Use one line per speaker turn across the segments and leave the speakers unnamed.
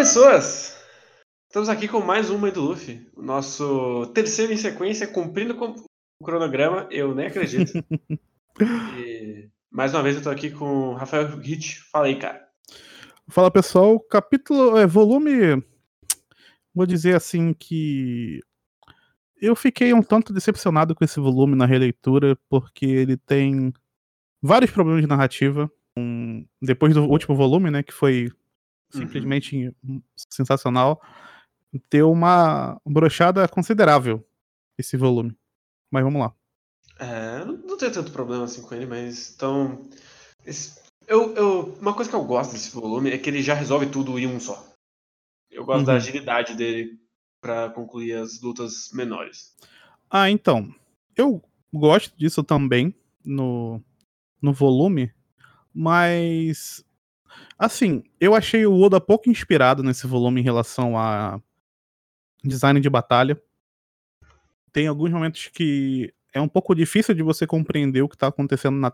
pessoas! Estamos aqui com mais uma do Luffy. O nosso terceiro em sequência, cumprindo com o cronograma, eu nem acredito. e, mais uma vez eu tô aqui com o Rafael Hit. Fala aí, cara.
Fala pessoal, capítulo, é, volume. Vou dizer assim que eu fiquei um tanto decepcionado com esse volume na releitura, porque ele tem vários problemas de narrativa. Um, depois do último volume, né, que foi simplesmente uhum. sensacional, deu uma brochada considerável esse volume. Mas vamos lá.
É, não tenho tanto problema assim com ele, mas então. Esse, eu, eu, uma coisa que eu gosto desse volume é que ele já resolve tudo em um só. Eu gosto uhum. da agilidade dele para concluir as lutas menores.
Ah, então. Eu gosto disso também no, no volume, mas Assim, eu achei o Oda pouco inspirado nesse volume em relação a design de batalha. Tem alguns momentos que é um pouco difícil de você compreender o que está acontecendo na,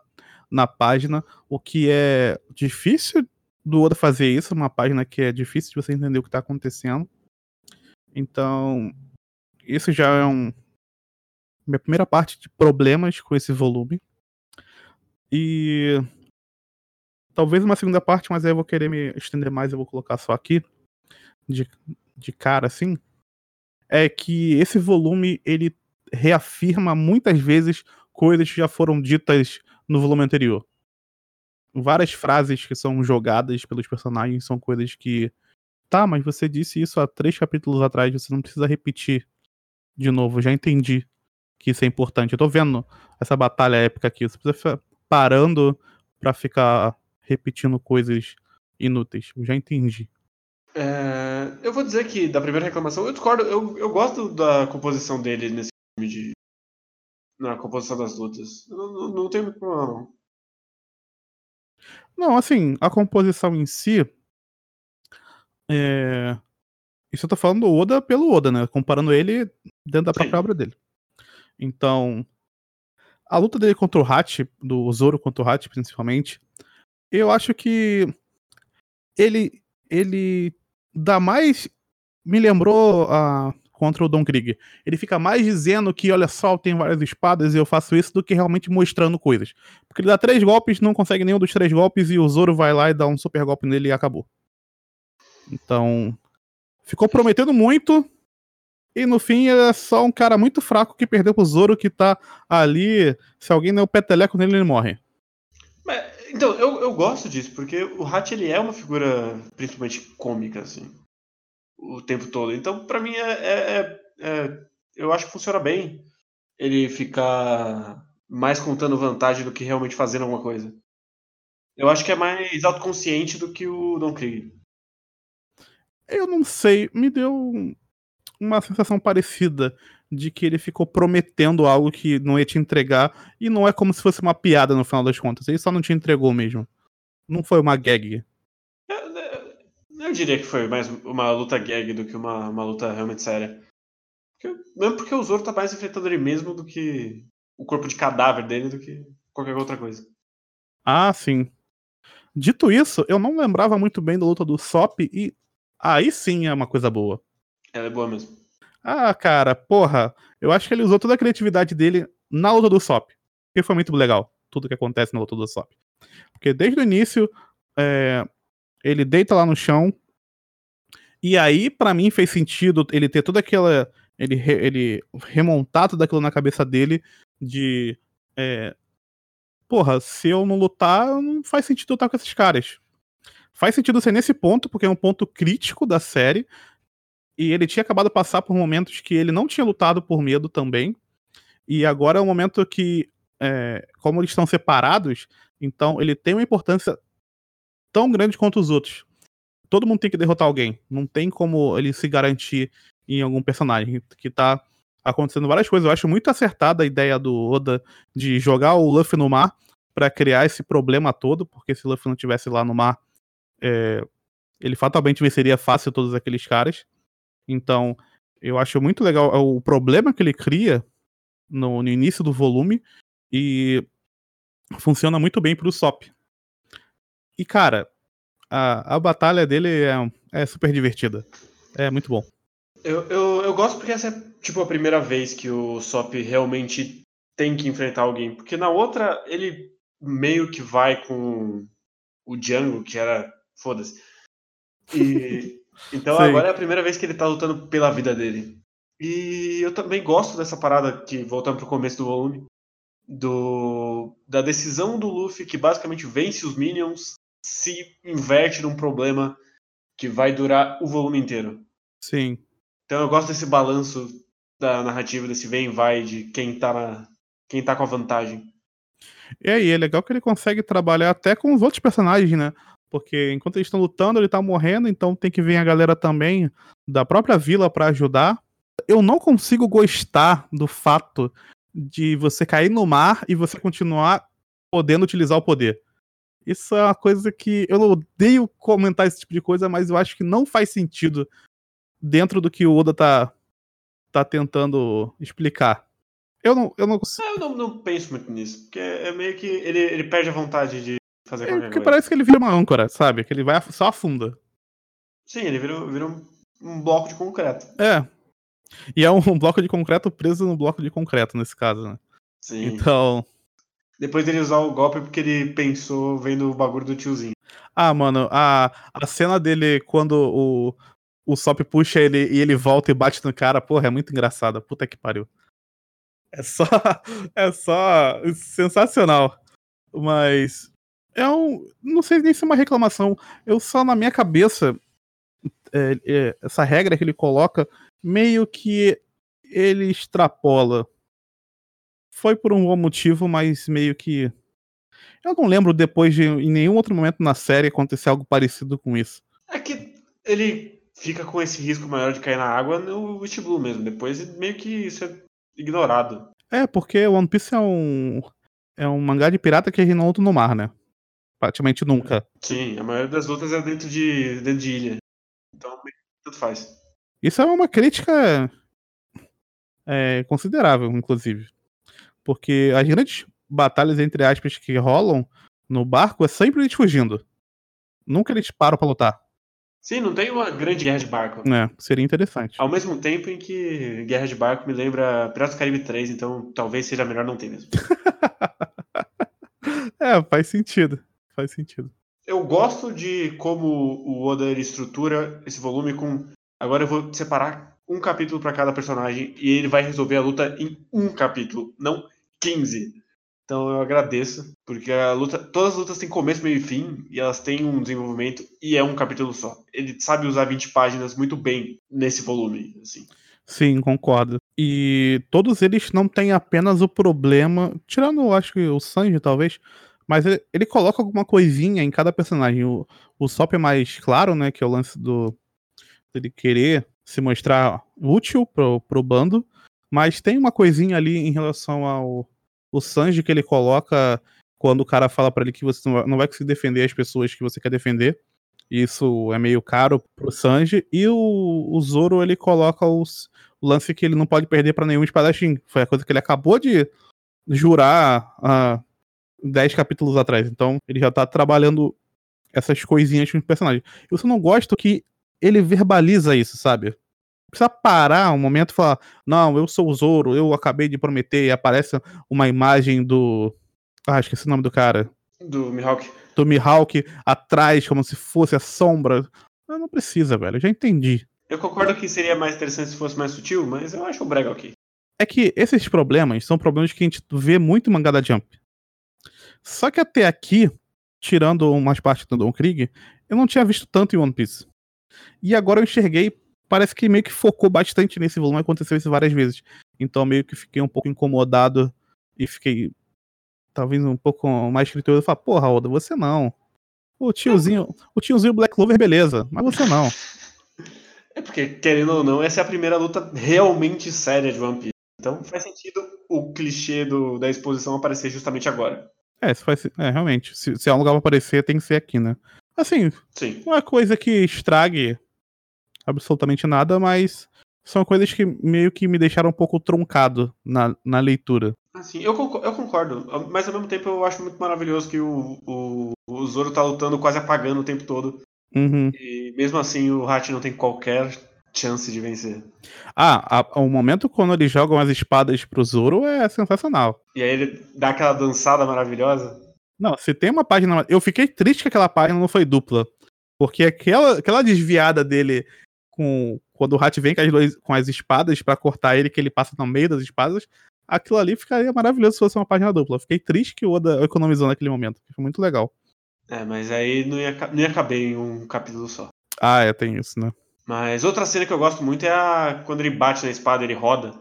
na página, o que é difícil do Oda fazer isso, uma página que é difícil de você entender o que está acontecendo. Então, isso já é um minha primeira parte de problemas com esse volume. E talvez uma segunda parte, mas aí eu vou querer me estender mais, eu vou colocar só aqui, de, de cara assim, é que esse volume, ele reafirma muitas vezes coisas que já foram ditas no volume anterior. Várias frases que são jogadas pelos personagens são coisas que. Tá, mas você disse isso há três capítulos atrás, você não precisa repetir de novo, já entendi que isso é importante. Eu tô vendo essa batalha épica aqui, você precisa ficar parando para ficar repetindo coisas inúteis. Eu já entendi.
É, eu vou dizer que da primeira reclamação, eu discordo, eu, eu gosto da composição dele nesse filme de. Na composição das lutas. Eu não, não, muito problema, não.
Não, assim, a composição em si. É... Isso eu tô falando do Oda pelo Oda, né? Comparando ele dentro da própria Sim. obra dele. Então. A luta dele contra o Hat, do Zoro contra o Hat, principalmente, eu acho que ele ele dá mais me lembrou a contra o Don Krieg. Ele fica mais dizendo que, olha só, eu tenho várias espadas e eu faço isso, do que realmente mostrando coisas. Porque ele dá três golpes, não consegue nenhum dos três golpes, e o Zoro vai lá e dá um super golpe nele e acabou. Então, ficou prometendo muito, e no fim é só um cara muito fraco que perdeu pro Zoro, que tá ali, se alguém der o peteleco nele, ele morre.
Então, eu, eu gosto disso, porque o Hat ele é uma figura principalmente cômica, assim, o tempo todo. Então, para mim, é, é, é, é, eu acho que funciona bem ele ficar mais contando vantagem do que realmente fazendo alguma coisa. Eu acho que é mais autoconsciente do que o Don Krieg.
Eu não sei, me deu uma sensação parecida de que ele ficou prometendo algo que não ia te entregar e não é como se fosse uma piada no final das contas. Ele só não te entregou mesmo. Não foi uma gag.
Eu, eu diria que foi mais uma luta gag do que uma, uma luta realmente séria. Porque, mesmo porque o Zoro tá mais enfrentando ele mesmo do que o corpo de cadáver dele do que qualquer outra coisa.
Ah, sim. Dito isso, eu não lembrava muito bem da luta do Sop e aí sim é uma coisa boa.
Ela é boa mesmo.
Ah, cara, porra, eu acho que ele usou toda a criatividade dele na luta do Sop. Que foi muito legal, tudo que acontece na luta do Sop. Porque desde o início, é, ele deita lá no chão. E aí, para mim, fez sentido ele ter toda aquela. Ele, ele remontar tudo aquilo na cabeça dele de. É, porra, se eu não lutar, não faz sentido lutar com esses caras. Faz sentido ser nesse ponto, porque é um ponto crítico da série, e ele tinha acabado de passar por momentos que ele não tinha lutado por medo também. E agora é um momento que, é, como eles estão separados, então ele tem uma importância tão grande quanto os outros. Todo mundo tem que derrotar alguém. Não tem como ele se garantir em algum personagem. Que tá acontecendo várias coisas. Eu acho muito acertada a ideia do Oda de jogar o Luffy no mar para criar esse problema todo, porque se o Luffy não tivesse lá no mar, é, ele fatalmente venceria fácil todos aqueles caras. Então, eu acho muito legal é o problema que ele cria no, no início do volume e funciona muito bem pro Sop. E, cara, a, a batalha dele é, é super divertida. É muito bom.
Eu, eu, eu gosto porque essa é tipo a primeira vez que o Sop realmente tem que enfrentar alguém. Porque na outra, ele meio que vai com o Django, que era. Foda-se. E. Então Sim. agora é a primeira vez que ele tá lutando pela vida dele. E eu também gosto dessa parada que, voltando pro começo do volume, do, da decisão do Luffy que basicamente vence os Minions, se inverte num problema que vai durar o volume inteiro.
Sim.
Então eu gosto desse balanço da narrativa, desse vem e vai, de quem tá, na, quem tá com a vantagem.
E aí, é legal que ele consegue trabalhar até com os outros personagens, né? Porque enquanto eles estão lutando, ele tá morrendo, então tem que vir a galera também da própria vila para ajudar. Eu não consigo gostar do fato de você cair no mar e você continuar podendo utilizar o poder. Isso é uma coisa que eu odeio comentar esse tipo de coisa, mas eu acho que não faz sentido dentro do que o Oda tá, tá tentando explicar. Eu não, eu não consigo.
É, eu não, não penso muito nisso, porque é meio que ele, ele perde a vontade de fazer é, qualquer
coisa. parece que ele vira uma âncora, sabe? Que ele vai só afunda.
Sim, ele vira, vira um, um bloco de concreto.
É. E é um, um bloco de concreto preso no bloco de concreto, nesse caso, né?
Sim.
Então.
Depois dele usar o golpe porque ele pensou vendo o bagulho do tiozinho.
Ah, mano, a, a cena dele quando o, o Sop puxa ele e ele volta e bate no cara, porra, é muito engraçada. Puta que pariu. É só. É só. sensacional. Mas. É um. Não sei nem se é uma reclamação. Eu só, na minha cabeça, é, é, essa regra que ele coloca, meio que ele extrapola. Foi por um bom motivo, mas meio que. Eu não lembro depois de em nenhum outro momento na série acontecer algo parecido com isso.
É que ele fica com esse risco maior de cair na água no Witch Blue mesmo. Depois meio que isso é ignorado.
É, porque One Piece é um. É um mangá de pirata que não luta no mar, né? Praticamente nunca.
Sim, a maioria das lutas é dentro de, dentro de ilha. Então, tudo faz.
Isso é uma crítica é, considerável, inclusive. Porque as grandes batalhas, entre aspas, que rolam no barco é sempre eles fugindo. Nunca eles param pra lutar.
Sim, não tem uma grande guerra de barco.
É, seria interessante.
Ao mesmo tempo em que guerra de barco me lembra Piratas do Caribe 3, então talvez seja melhor não ter mesmo.
é, faz sentido. Faz sentido.
Eu gosto de como o Oda estrutura esse volume com. Agora eu vou separar um capítulo para cada personagem e ele vai resolver a luta em um capítulo, não 15. Então eu agradeço, porque a luta, todas as lutas têm começo, meio e fim, e elas têm um desenvolvimento, e é um capítulo só. Ele sabe usar 20 páginas muito bem nesse volume, assim.
Sim, concordo. E todos eles não têm apenas o problema, tirando, acho que o Sanji, talvez, mas ele, ele coloca alguma coisinha em cada personagem. O, o Sop é mais claro, né, que é o lance do dele querer se mostrar útil pro, pro bando, mas tem uma coisinha ali em relação ao o Sanji que ele coloca quando o cara fala para ele que você não vai conseguir defender as pessoas que você quer defender. Isso é meio caro pro Sanji. E o, o Zoro ele coloca os, o lance que ele não pode perder para nenhum espadachim. Foi a coisa que ele acabou de jurar há 10 capítulos atrás. Então ele já tá trabalhando essas coisinhas com os personagens. Eu só não gosto que ele verbaliza isso, sabe? precisa parar um momento e falar: não, eu sou o Zoro, eu acabei de prometer, e aparece uma imagem do. Ah, esqueci o nome do cara.
Do Mihawk.
Do Mihawk atrás, como se fosse a sombra. Não, não precisa, velho, eu já entendi.
Eu concordo que seria mais interessante se fosse mais sutil, mas eu acho o brega aqui.
É que esses problemas são problemas que a gente vê muito em mangá da Jump. Só que até aqui, tirando umas partes do Don Krieg, eu não tinha visto tanto em One Piece. E agora eu enxerguei parece que meio que focou bastante nesse volume, aconteceu isso várias vezes. Então meio que fiquei um pouco incomodado e fiquei talvez um pouco mais criterioso. Falar, porra, Oda, você não. O tiozinho, o tiozinho Black Clover, beleza, mas você não.
É porque, querendo ou não, essa é a primeira luta realmente séria de One Piece. Então faz sentido o clichê do, da exposição aparecer justamente agora.
É, se faz, é realmente. Se, se é um lugar pra aparecer, tem que ser aqui, né? Assim,
Sim.
uma coisa que estrague absolutamente nada, mas são coisas que meio que me deixaram um pouco truncado na, na leitura.
Assim, eu concordo, eu concordo, mas ao mesmo tempo eu acho muito maravilhoso que o, o, o Zoro tá lutando quase apagando o tempo todo.
Uhum.
E mesmo assim o Hat não tem qualquer chance de vencer.
Ah, a- o momento quando eles jogam as espadas pro Zoro é sensacional.
E aí ele dá aquela dançada maravilhosa.
Não, se tem uma página. Eu fiquei triste que aquela página não foi dupla. Porque aquela, aquela desviada dele com. Quando o Hat vem com as, dois- com as espadas pra cortar ele, que ele passa no meio das espadas, aquilo ali ficaria maravilhoso se fosse uma página dupla. Fiquei triste que o Oda economizou naquele momento. Foi muito legal.
É, mas aí não ia, não ia caber em um capítulo só.
Ah, é, tem isso, né?
Mas outra cena que eu gosto muito é a quando ele bate na espada, ele roda.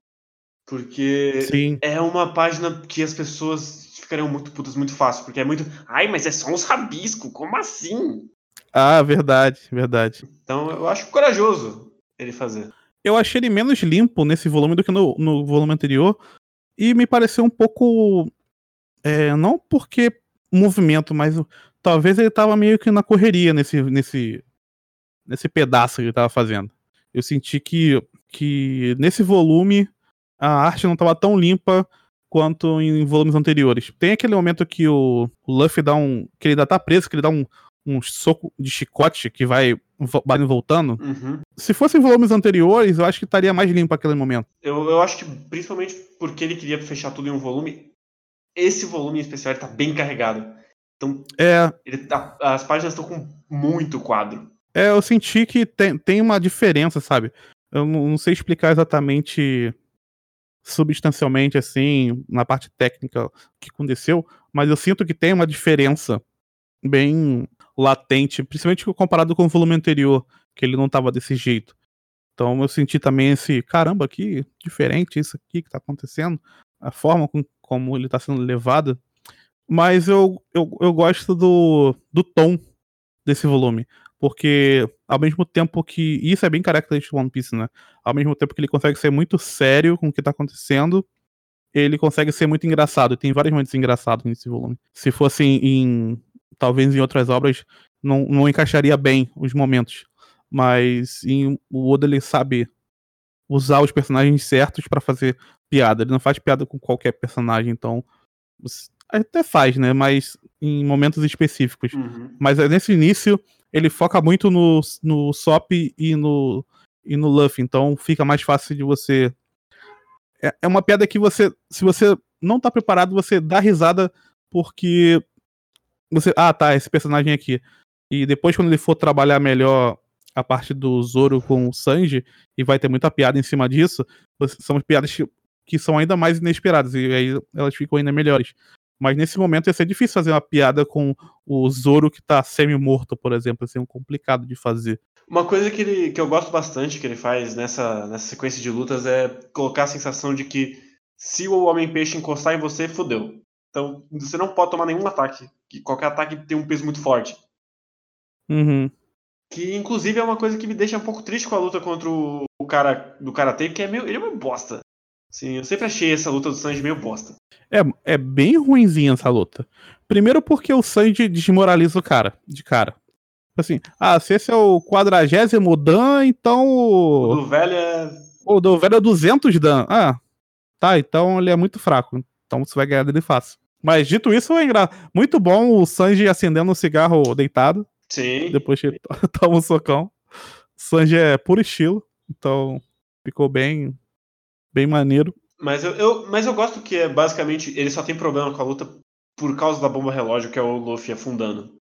Porque
Sim.
é uma página que as pessoas ficariam muito putas muito fácil. Porque é muito. Ai, mas é só uns rabiscos, como assim?
Ah, verdade, verdade.
Então eu acho corajoso ele fazer.
Eu achei ele menos limpo nesse volume do que no, no volume anterior. E me pareceu um pouco. é, não porque movimento, mas talvez ele tava meio que na correria nesse, nesse, nesse pedaço que ele tava fazendo. Eu senti que, que nesse volume a arte não tava tão limpa quanto em volumes anteriores. Tem aquele momento que o, o Luffy dá um. que ele ainda tá preso, que ele dá um, um soco de chicote que vai vai voltando.
Uhum.
Se fossem volumes anteriores, eu acho que estaria mais limpo aquele momento.
Eu, eu acho que principalmente porque ele queria fechar tudo em um volume, esse volume em especial ele tá bem carregado. Então
É,
ele tá- as páginas estão com muito quadro.
É, eu senti que tem, tem uma diferença, sabe? Eu não, não sei explicar exatamente substancialmente, assim, na parte técnica o que aconteceu, mas eu sinto que tem uma diferença bem latente, principalmente comparado com o volume anterior, que ele não tava desse jeito. Então eu senti também esse, caramba, que diferente isso aqui que tá acontecendo, a forma com, como ele tá sendo levado. Mas eu, eu, eu gosto do, do tom desse volume. Porque ao mesmo tempo que. Isso é bem característico do One Piece, né? Ao mesmo tempo que ele consegue ser muito sério com o que tá acontecendo, ele consegue ser muito engraçado. Tem vários momentos engraçados nesse volume. Se fosse em. talvez em outras obras, não, não encaixaria bem os momentos. Mas em, o Oda ele sabe usar os personagens certos pra fazer piada. Ele não faz piada com qualquer personagem, então. Até faz, né? Mas em momentos específicos.
Uhum.
Mas é nesse início, ele foca muito no, no Sop e no, e no Luffy. Então fica mais fácil de você. É, é uma piada que você. Se você não tá preparado, você dá risada porque. Você. Ah, tá, esse personagem aqui. E depois, quando ele for trabalhar melhor a parte do Zoro com o Sanji, e vai ter muita piada em cima disso, são piadas que, que são ainda mais inesperadas. E aí elas ficam ainda melhores. Mas nesse momento ia ser difícil fazer uma piada com o Zoro que tá semi-morto, por exemplo. Ia ser um complicado de fazer.
Uma coisa que, ele, que eu gosto bastante que ele faz nessa, nessa sequência de lutas é colocar a sensação de que se o Homem-Peixe encostar em você, fodeu. Então você não pode tomar nenhum ataque. Que qualquer ataque tem um peso muito forte.
Uhum.
Que inclusive é uma coisa que me deixa um pouco triste com a luta contra o, o cara do Karate, porque é meio, ele é uma bosta. Sim, eu sempre achei essa luta do Sanji meio bosta.
É, é bem ruinzinha essa luta. Primeiro porque o Sanji desmoraliza o cara, de cara. Assim, ah, se esse é o quadragésimo Dan, então
O
o,
do velho é.
o do velho é 200 Dan. Ah, tá, então ele é muito fraco. Então você vai ganhar dele fácil. Mas dito isso, é engra... muito bom o Sanji acendendo um cigarro deitado.
Sim.
depois que ele to- toma um socão. Sanji é puro estilo, então ficou bem bem maneiro.
Mas eu, eu- mas eu gosto que é basicamente ele só tem problema com a luta por causa da bomba relógio, que é o Luffy afundando.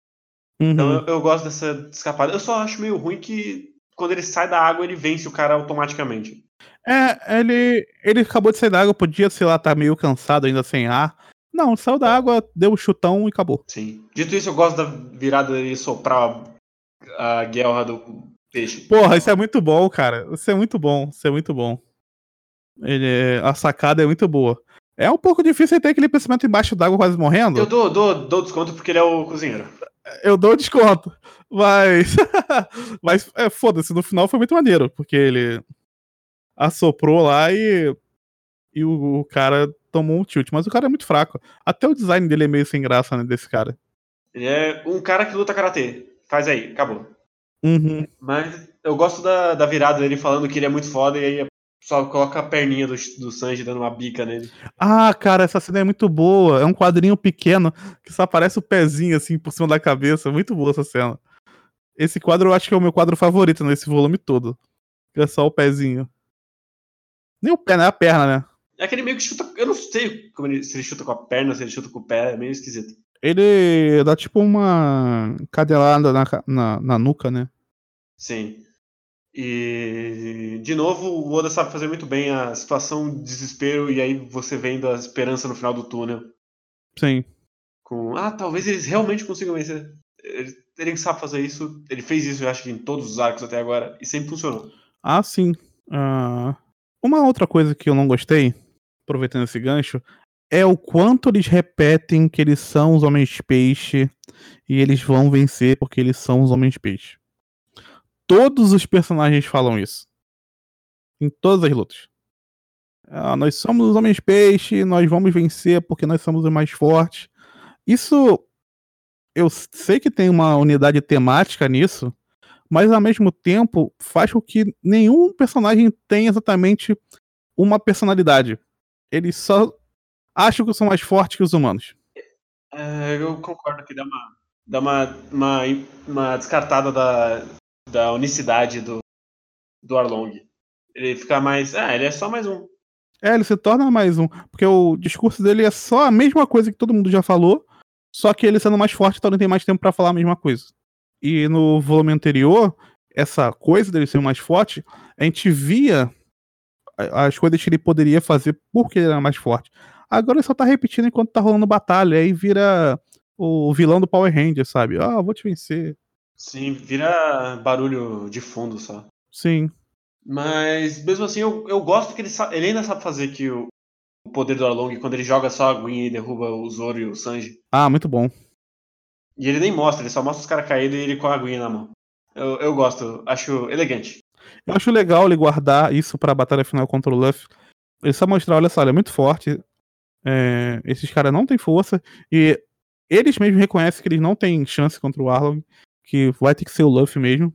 Então
Uhum.
eu, eu gosto dessa escapada. Eu só acho meio ruim que quando ele sai da água, ele vence o cara automaticamente.
É, ele ele acabou de sair da água, podia, sei lá, tá meio cansado ainda sem ar. Não, saiu da água, deu um chutão e acabou.
Sim. Dito isso, eu gosto da virada dele soprar a, a guerra do peixe.
Porra, isso é muito bom, cara. Isso é muito bom, isso é muito bom. Ele a sacada é muito boa. É um pouco difícil ter aquele pensamento embaixo d'água quase morrendo.
Eu dou, dou, dou desconto porque ele é o cozinheiro.
eu dou desconto. Mas. mas é, foda-se, no final foi muito maneiro, porque ele assoprou lá e. E o, o cara tomou um tilt. Mas o cara é muito fraco. Até o design dele é meio sem graça, né? Desse cara.
Ele é um cara que luta karatê. Faz aí, acabou.
Uhum.
Mas eu gosto da, da virada dele falando que ele é muito foda e aí só coloca a perninha do, do Sanji dando uma bica nele.
Ah, cara, essa cena é muito boa. É um quadrinho pequeno que só aparece o pezinho assim por cima da cabeça. Muito boa essa cena. Esse quadro eu acho que é o meu quadro favorito nesse volume todo. É só o pezinho. Nem o pé, né? A perna, né?
É aquele meio que chuta. Eu não sei como ele, se ele chuta com a perna, se ele chuta com o pé, é meio esquisito.
Ele dá tipo uma cadelada na, na, na nuca, né?
Sim. E, de novo, o Oda sabe fazer muito bem a situação de desespero e aí você vendo a esperança no final do túnel.
Sim.
Com, ah, talvez eles realmente consigam vencer. Ele, ele sabe fazer isso. Ele fez isso, eu acho que em todos os arcos até agora e sempre funcionou.
Ah, sim. Uh, uma outra coisa que eu não gostei, aproveitando esse gancho, é o quanto eles repetem que eles são os homens peixe e eles vão vencer porque eles são os homens peixe. Todos os personagens falam isso. Em todas as lutas. Ah, nós somos os homens peixe, nós vamos vencer porque nós somos os mais fortes. Isso eu sei que tem uma unidade temática nisso, mas ao mesmo tempo faz com que nenhum personagem tenha exatamente uma personalidade. Eles só acham que são mais fortes que os humanos.
É, eu concordo que dá uma, dá uma, uma, uma descartada da, da unicidade do, do Arlong. Ele fica mais. Ah, ele é só mais um.
É, ele se torna mais um. Porque o discurso dele é só a mesma coisa que todo mundo já falou, só que ele sendo mais forte, então ele tem mais tempo para falar a mesma coisa. E no volume anterior, essa coisa dele ser mais forte, a gente via as coisas que ele poderia fazer porque ele era mais forte. Agora ele só tá repetindo enquanto tá rolando batalha, aí vira o vilão do Power Ranger, sabe? Ah, vou te vencer.
Sim, vira barulho de fundo só.
Sim.
Mas mesmo assim, eu, eu gosto que ele, ele ainda sabe fazer que o, o poder do Arlong, quando ele joga só a aguinha e derruba o Zoro e o Sanji.
Ah, muito bom.
E ele nem mostra, ele só mostra os caras caídos e ele com a aguinha na mão. Eu, eu gosto, acho elegante.
Eu acho legal ele guardar isso pra batalha final contra o Luffy. Ele só mostrar, olha só, ele é muito forte. É, esses caras não têm força. E eles mesmos reconhecem que eles não têm chance contra o Arlong. Que vai ter que ser o Luffy mesmo.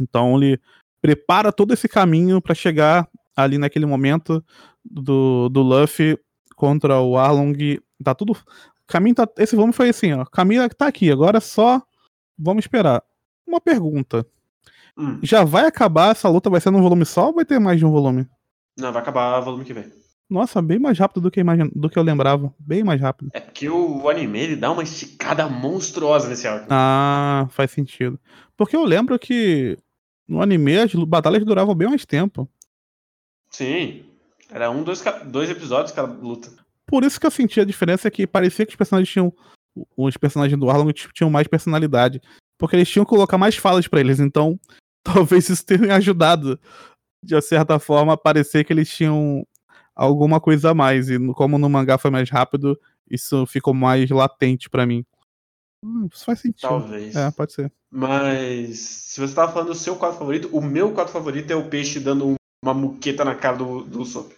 Então ele prepara todo esse caminho para chegar ali naquele momento do, do Luffy contra o Arlong. Tá tudo. Caminho tá, esse volume foi assim, ó. Caminho tá aqui, agora é só vamos esperar. Uma pergunta. Hum. Já vai acabar essa luta? Vai ser num volume só ou vai ter mais de um volume?
Não, vai acabar o volume que vem.
Nossa, bem mais rápido do que, imagine... do que eu lembrava. Bem mais rápido.
É porque o anime ele dá uma esticada monstruosa nesse arco.
Ah, faz sentido. Porque eu lembro que no anime as batalhas duravam bem mais tempo.
Sim. Era um, dois, dois episódios cada luta.
Por isso que eu senti a diferença é que parecia que os personagens tinham. Os personagens do Arlong tinham mais personalidade. Porque eles tinham que colocar mais falas para eles. Então, talvez isso tenha ajudado, de certa forma, a parecer que eles tinham alguma coisa a mais. E como no mangá foi mais rápido, isso ficou mais latente para mim. Hum, isso faz sentido.
Talvez.
É, pode ser.
Mas, se você tava falando do seu quadro favorito, o meu quadro favorito é o peixe dando uma muqueta na cara do, do Sop.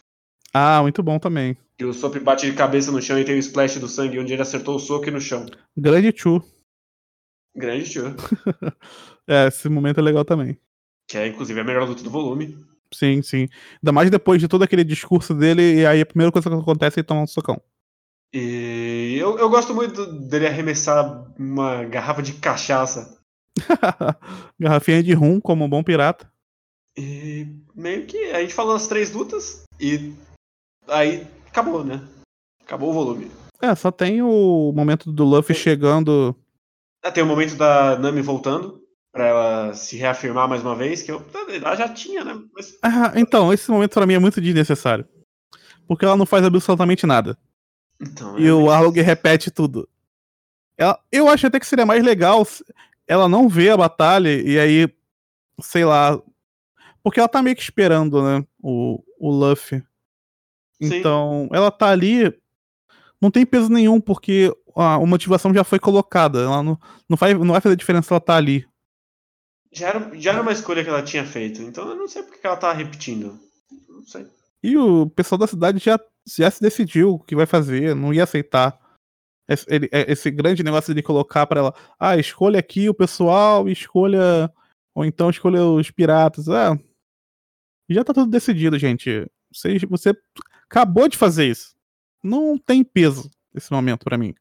Ah, muito bom também.
E o Sop bate de cabeça no chão e tem o splash do sangue onde ele acertou o soco no chão.
Grande Chu.
Grande Chu.
é, esse momento é legal também.
Que é, inclusive, a melhor luta do volume.
Sim, sim. Ainda mais depois de todo aquele discurso dele, e aí a primeira coisa que acontece é ele tomar um socão.
E eu, eu gosto muito dele arremessar uma garrafa de cachaça.
Garrafinha de rum, como um bom pirata.
E meio que a gente falou as três lutas e aí acabou, né? Acabou o volume.
É, só tem o momento do Luffy chegando.
Ah, tem o momento da Nami voltando para ela se reafirmar mais uma vez, que eu, ela já tinha, né?
Mas... Ah, então, esse momento para mim é muito desnecessário. Porque ela não faz absolutamente nada.
Então,
e é o Arlong repete tudo. Ela, eu acho até que seria mais legal ela não ver a batalha e aí, sei lá. Porque ela tá meio que esperando, né? O, o Luffy. Sim. Então, ela tá ali. Não tem peso nenhum, porque a, a motivação já foi colocada. Ela não, não, vai, não vai fazer diferença ela tá ali.
Já era, já era uma escolha que ela tinha feito. Então eu não sei porque ela tá repetindo. Não sei.
E o pessoal da cidade já, já se decidiu o que vai fazer, não ia aceitar esse, ele, é, esse grande negócio de colocar para ela, ah, escolha aqui o pessoal, escolha. Ou então escolha os piratas. Ah, já tá tudo decidido, gente. Você, você acabou de fazer isso. Não tem peso esse momento para mim.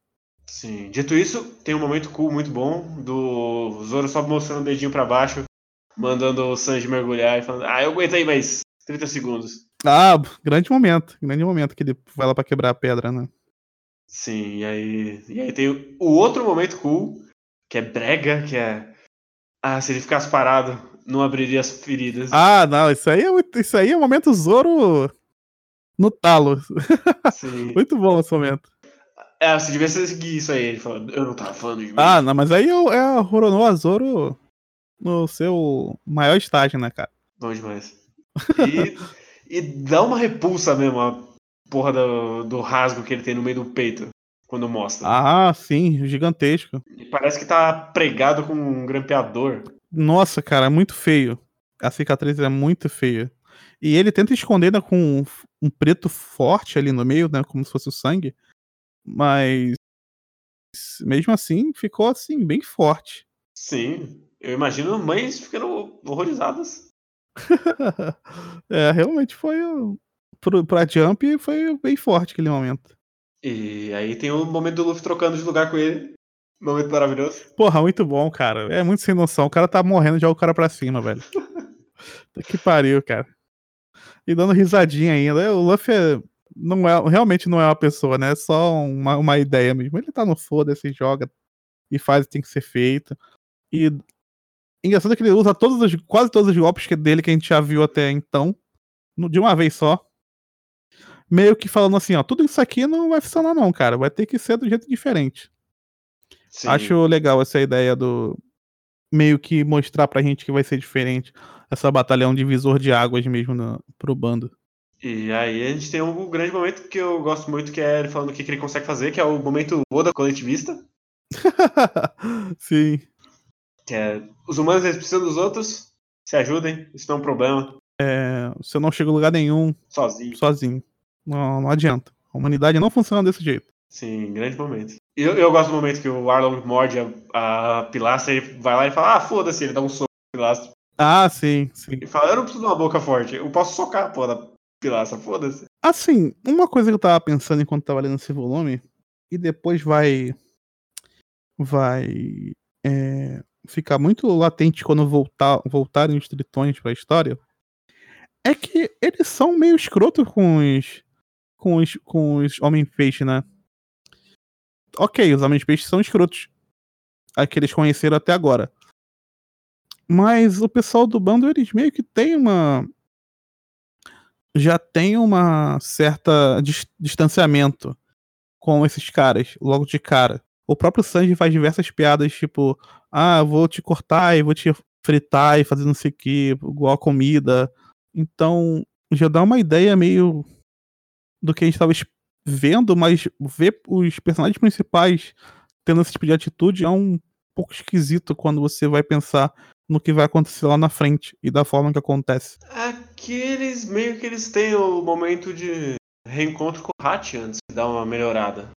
Sim. Dito isso, tem um momento cool muito bom do Zoro só mostrando o dedinho para baixo, mandando o Sanji mergulhar e falando: Ah, eu aguentei mais 30 segundos.
Ah, grande momento. Grande momento que ele vai lá pra quebrar a pedra, né?
Sim, e aí, e aí tem o outro momento cool, que é brega, que é. Ah, se ele ficasse parado, não abriria as feridas.
Ah, não, isso aí é, isso aí é o momento Zoro no talo. Muito bom esse momento.
É, você devia seguir isso aí. Ele falou, eu não tava falando de mim.
Ah, não, mas aí é a Roronoa Zoro no seu maior estágio, né, cara?
Bom demais. E, e dá uma repulsa mesmo a porra do, do rasgo que ele tem no meio do peito quando mostra.
Ah, sim, gigantesco.
E parece que tá pregado com um grampeador.
Nossa, cara, é muito feio. A cicatriz é muito feia. E ele tenta esconder né, com um, um preto forte ali no meio, né? Como se fosse o sangue. Mas mesmo assim, ficou assim, bem forte.
Sim. Eu imagino mães ficando horrorizadas.
é, realmente foi. Pro, pra Jump foi bem forte aquele momento.
E aí tem o momento do Luffy trocando de lugar com ele. Momento maravilhoso.
Porra, muito bom, cara. É muito sem noção. O cara tá morrendo, joga o cara pra cima, velho. que pariu, cara. E dando risadinha ainda. O Luffy é, não é, realmente não é uma pessoa, né? É só uma, uma ideia mesmo. Ele tá no foda-se, joga e faz o que tem que ser feito. E engraçado é que ele usa todos os, quase todos os golpes dele que a gente já viu até então, de uma vez só. Meio que falando assim, ó, tudo isso aqui não vai funcionar não, cara. Vai ter que ser do jeito diferente. Sim. Acho legal essa ideia do meio que mostrar pra gente que vai ser diferente. Essa batalha é um divisor de águas mesmo no, pro bando.
E aí a gente tem um grande momento que eu gosto muito, que é ele falando o que, que ele consegue fazer, que é o momento Oda coletivista.
Sim.
Que é, os humanos eles precisam dos outros, se ajudem, isso não é um problema.
É, você não chega a lugar nenhum
sozinho.
Sozinho. Não, não adianta. A humanidade não funciona desse jeito.
Sim, grande momento. Eu, eu gosto do momento que o Arlong morde a, a pilastra e vai lá e fala, ah, foda-se, ele dá um soco na pilastra.
Ah, sim, sim.
E fala, eu não preciso de uma boca forte, eu posso socar a porra da pilastra, foda-se.
Assim, uma coisa que eu tava pensando enquanto tava lendo esse volume, e depois vai. Vai. É, ficar muito latente quando voltar, voltarem os tritões pra história. É que eles são meio escrotos com os. Com os, com os Homem-Peixe, né? Ok, os Homens-Peixe são escrotos. A que eles conheceram até agora. Mas o pessoal do bando, eles meio que tem uma já tem uma certa dis distanciamento com esses caras, logo de cara. O próprio Sanji faz diversas piadas, tipo, ah, vou te cortar e vou te fritar e fazer não sei o que, igual a comida. Então, já dá uma ideia meio do que a gente estava vendo, mas ver os personagens principais tendo esse tipo de atitude é um pouco esquisito quando você vai pensar no que vai acontecer lá na frente e da forma que acontece.
Aqui eles meio que eles têm o momento de reencontro com o Hat antes de dar uma melhorada.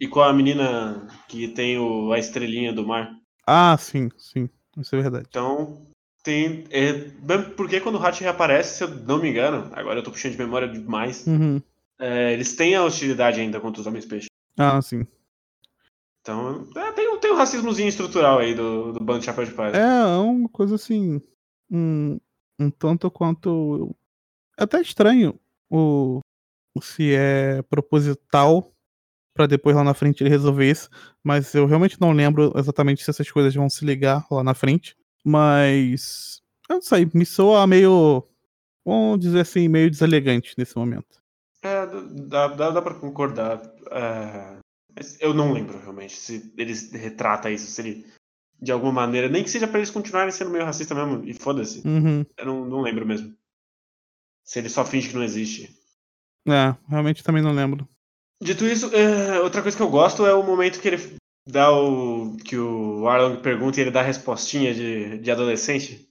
E com a menina que tem o, a estrelinha do mar.
Ah, sim, sim. Isso é verdade.
Então, tem. É, porque quando o Hat reaparece, se eu não me engano, agora eu tô puxando de memória demais.
Uhum.
É, eles têm a hostilidade ainda contra os homens peixes.
Ah, sim.
Então, é, tem, tem um racismozinho estrutural aí do, do bando de Chapéu de Palha.
É, é uma coisa assim. Um, um tanto quanto. É até estranho o, se é proposital para depois lá na frente ele resolver isso, mas eu realmente não lembro exatamente se essas coisas vão se ligar lá na frente. Mas. Eu não sei, me soa meio. Vamos dizer assim, meio deselegante nesse momento.
É, dá, dá, dá pra concordar. É, eu não lembro realmente se eles retrata isso, se ele de alguma maneira, nem que seja para eles continuarem sendo meio racista mesmo, e foda-se.
Uhum.
Eu não, não lembro mesmo. Se ele só finge que não existe.
É, realmente também não lembro.
Dito isso, é, outra coisa que eu gosto é o momento que ele dá o. que o Arlong pergunta e ele dá a respostinha de, de adolescente.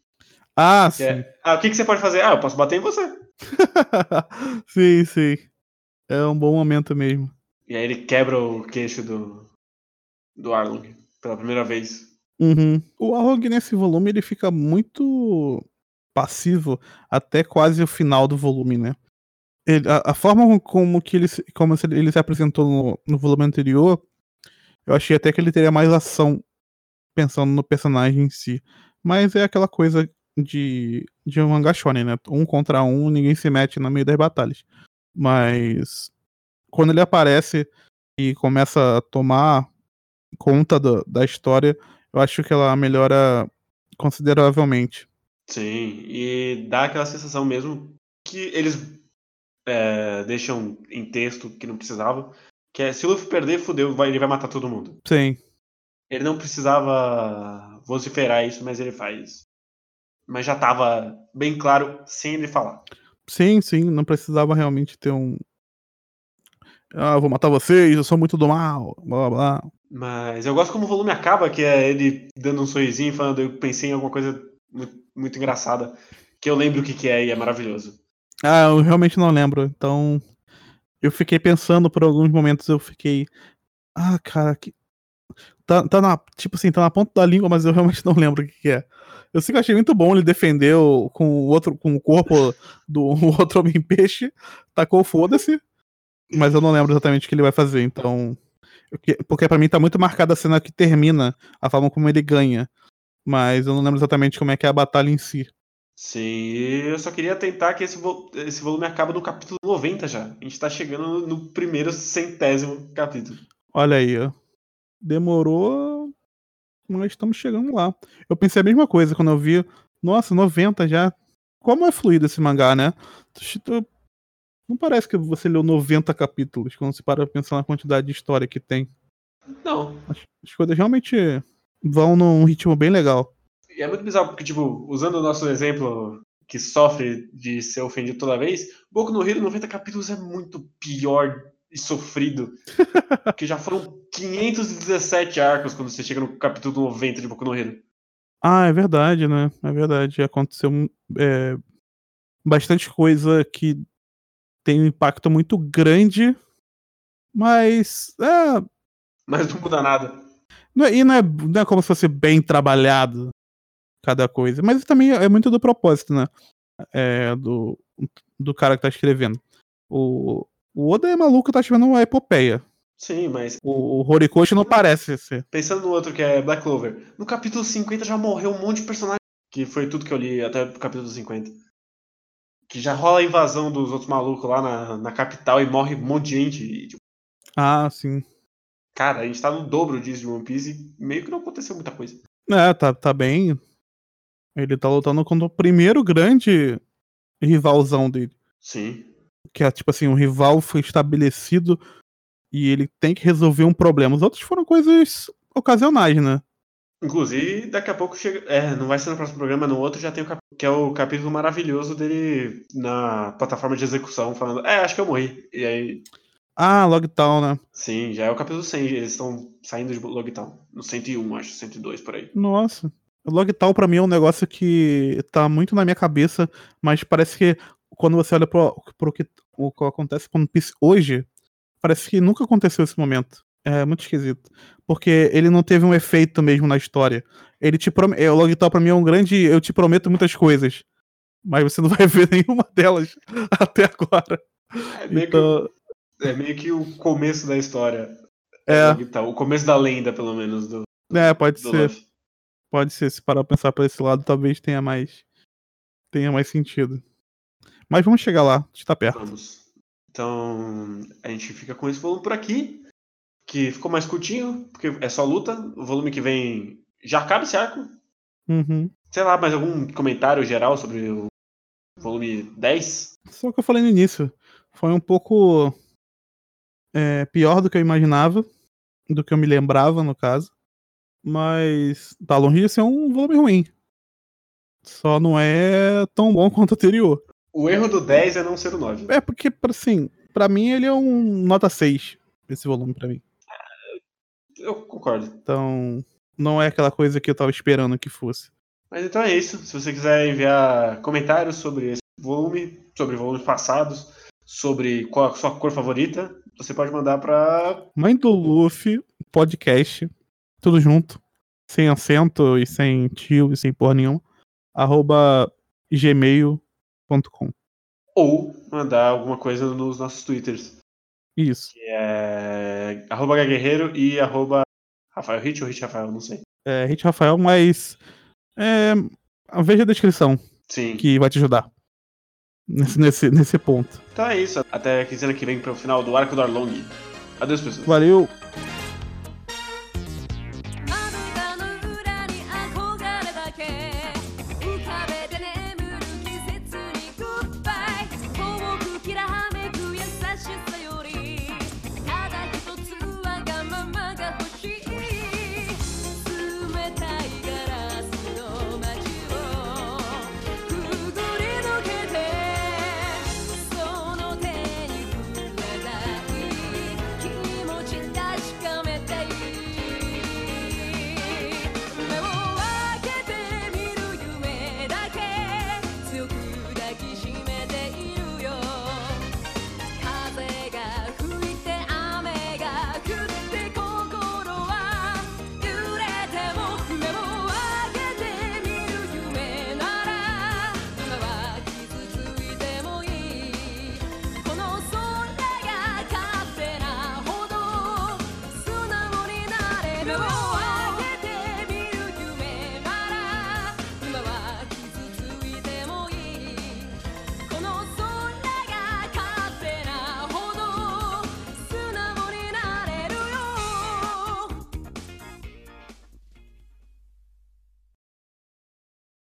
Ah, sim.
É, ah, o que, que você pode fazer? Ah, eu posso bater em você.
sim, sim. É um bom momento mesmo.
E aí ele quebra o queixo do, do Arlong pela primeira vez.
Uhum. O Arlong nesse volume ele fica muito passivo até quase o final do volume, né? Ele, a, a, forma como que ele, como ele se apresentou no, no volume anterior Eu achei até que ele teria mais ação pensando no personagem em si. Mas é aquela coisa de, de um shonen, né? Um contra um, ninguém se mete no meio das batalhas. Mas quando ele aparece e começa a tomar conta do, da história, eu acho que ela melhora consideravelmente.
Sim, e dá aquela sensação mesmo que eles é, deixam em texto que não precisava, que é se o Luffy perder, fudeu, vai, ele vai matar todo mundo.
Sim.
Ele não precisava vociferar isso, mas ele faz. Mas já tava bem claro sem ele falar.
Sim, sim, não precisava realmente ter um. Ah, eu vou matar vocês, eu sou muito do mal, blá blá.
Mas eu gosto como o volume acaba, que é ele dando um sorrisinho, falando, eu pensei em alguma coisa muito, muito engraçada, que eu lembro o que, que é e é maravilhoso.
Ah, eu realmente não lembro, então. Eu fiquei pensando por alguns momentos, eu fiquei. Ah, cara, que. Tá, tá na. Tipo assim, tá na ponta da língua, mas eu realmente não lembro o que, que é. Eu sei que eu achei muito bom ele defender com o outro, com o corpo do outro homem peixe, tacou foda-se, mas eu não lembro exatamente o que ele vai fazer, então. Porque para mim tá muito marcada a cena que termina, a forma como ele ganha. Mas eu não lembro exatamente como é que é a batalha em si.
Sim, eu só queria tentar que esse, vo esse volume acaba no capítulo 90 já. A gente tá chegando no, no primeiro centésimo capítulo.
Olha aí, ó. Demorou, mas estamos chegando lá. Eu pensei a mesma coisa quando eu vi. Nossa, 90 já. Como é fluido esse mangá, né? Não parece que você leu 90 capítulos quando você para pensar na quantidade de história que tem.
Não.
As, as coisas realmente vão num ritmo bem legal.
E é muito bizarro, porque, tipo, usando o nosso exemplo que sofre de ser ofendido toda vez, Boku no Hero 90 capítulos é muito pior e sofrido. que já foram 517 arcos quando você chega no capítulo 90 de Boku no Hero.
Ah, é verdade, né? É verdade. Aconteceu é, bastante coisa que tem um impacto muito grande, mas. É...
Mas não muda nada.
Não é, e não é, não é como se fosse bem trabalhado cada coisa. Mas também é muito do propósito, né? É, do, do cara que tá escrevendo. O, o Oda é maluco, tá escrevendo uma epopeia.
Sim, mas.
O, o Horikoshi não parece ser.
Pensando no outro que é Black Clover. No capítulo 50 já morreu um monte de personagem. Que foi tudo que eu li até o capítulo 50. Que já rola a invasão dos outros malucos lá na, na capital e morre um monte de gente. E, tipo...
Ah, sim.
Cara, a gente tá no dobro disso de One Piece e meio que não aconteceu muita coisa.
É, tá, tá bem. Ele tá lutando contra o primeiro grande rivalzão dele.
Sim.
Que é tipo assim, um rival foi estabelecido e ele tem que resolver um problema. Os outros foram coisas ocasionais, né?
Inclusive, daqui a pouco chega. É, não vai ser no próximo programa, no outro já tem o cap... que é o capítulo maravilhoso dele na plataforma de execução, falando, é, acho que eu morri. E aí.
Ah, Logtown, né?
Sim, já é o capítulo 100, eles estão saindo de Logtown. No 101, acho, 102 por aí.
Nossa. Logtown pra mim é um negócio que tá muito na minha cabeça, mas parece que quando você olha pro, pro que, o que acontece com hoje, parece que nunca aconteceu esse momento. É muito esquisito. Porque ele não teve um efeito mesmo na história. Ele te promete. O Logtown pra mim é um grande. Eu te prometo muitas coisas. Mas você não vai ver nenhuma delas até agora.
É meio, então... que, é meio que o começo da história.
É.
O começo da lenda, pelo menos. Do,
é, pode do ser. Luffy. Pode ser. Se parar pra pensar por esse lado, talvez tenha mais. Tenha mais sentido. Mas vamos chegar lá. A gente tá perto.
Vamos. Então, a gente fica com esse volume por aqui que ficou mais curtinho, porque é só luta. O volume que vem já acaba esse arco.
Uhum.
Sei lá, mais algum comentário geral sobre o volume 10?
Só o que eu falei no início. Foi um pouco é, pior do que eu imaginava, do que eu me lembrava, no caso. Mas tá longe de ser um volume ruim. Só não é tão bom quanto o anterior.
O erro do 10 é não ser o 9.
É porque, assim, para mim ele é um nota 6, esse volume para mim.
Eu concordo.
Então, não é aquela coisa que eu tava esperando que fosse.
Mas então é isso. Se você quiser enviar comentários sobre esse volume, sobre volumes passados, sobre qual a sua cor favorita, você pode mandar pra.
Mãe do Luffy, podcast, tudo junto, sem acento e sem tio e sem porra nenhuma, arroba gmail.com.
Ou mandar alguma coisa nos nossos twitters.
Isso.
Que é arroba guerreiro e arroba Rafael Hit ou Hit Rafael, não sei.
É, Hit Rafael, mas. É, veja a descrição
Sim.
que vai te ajudar. Nesse, nesse, nesse ponto.
Então é isso. Até quinzena que vem pro final do Arco do Arlong. Adeus, pessoas.
Valeu!